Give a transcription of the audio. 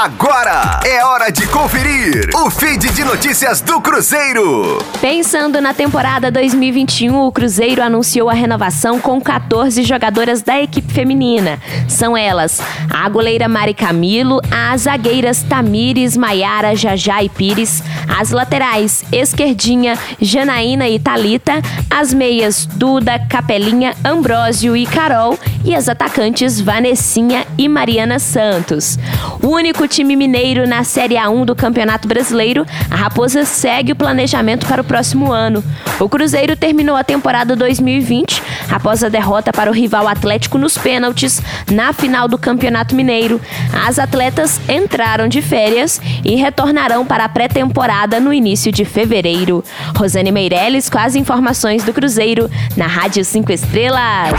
Agora é hora de conferir o feed de notícias do Cruzeiro. Pensando na temporada 2021, o Cruzeiro anunciou a renovação com 14 jogadoras da equipe feminina. São elas a goleira Mari Camilo, as zagueiras Tamires, Maiara, Jajá e Pires, as laterais Esquerdinha, Janaína e Talita, as meias Duda, Capelinha, Ambrósio e Carol e as atacantes Vanessinha e Mariana Santos. O único time mineiro na Série A1 do Campeonato Brasileiro, a Raposa segue o planejamento para o próximo ano. O Cruzeiro terminou a temporada 2020 após a derrota para o rival Atlético nos pênaltis na final do Campeonato Mineiro. As atletas entraram de férias e retornarão para a pré-temporada no início de fevereiro. Rosane Meirelles com as informações do Cruzeiro na Rádio 5 Estrelas.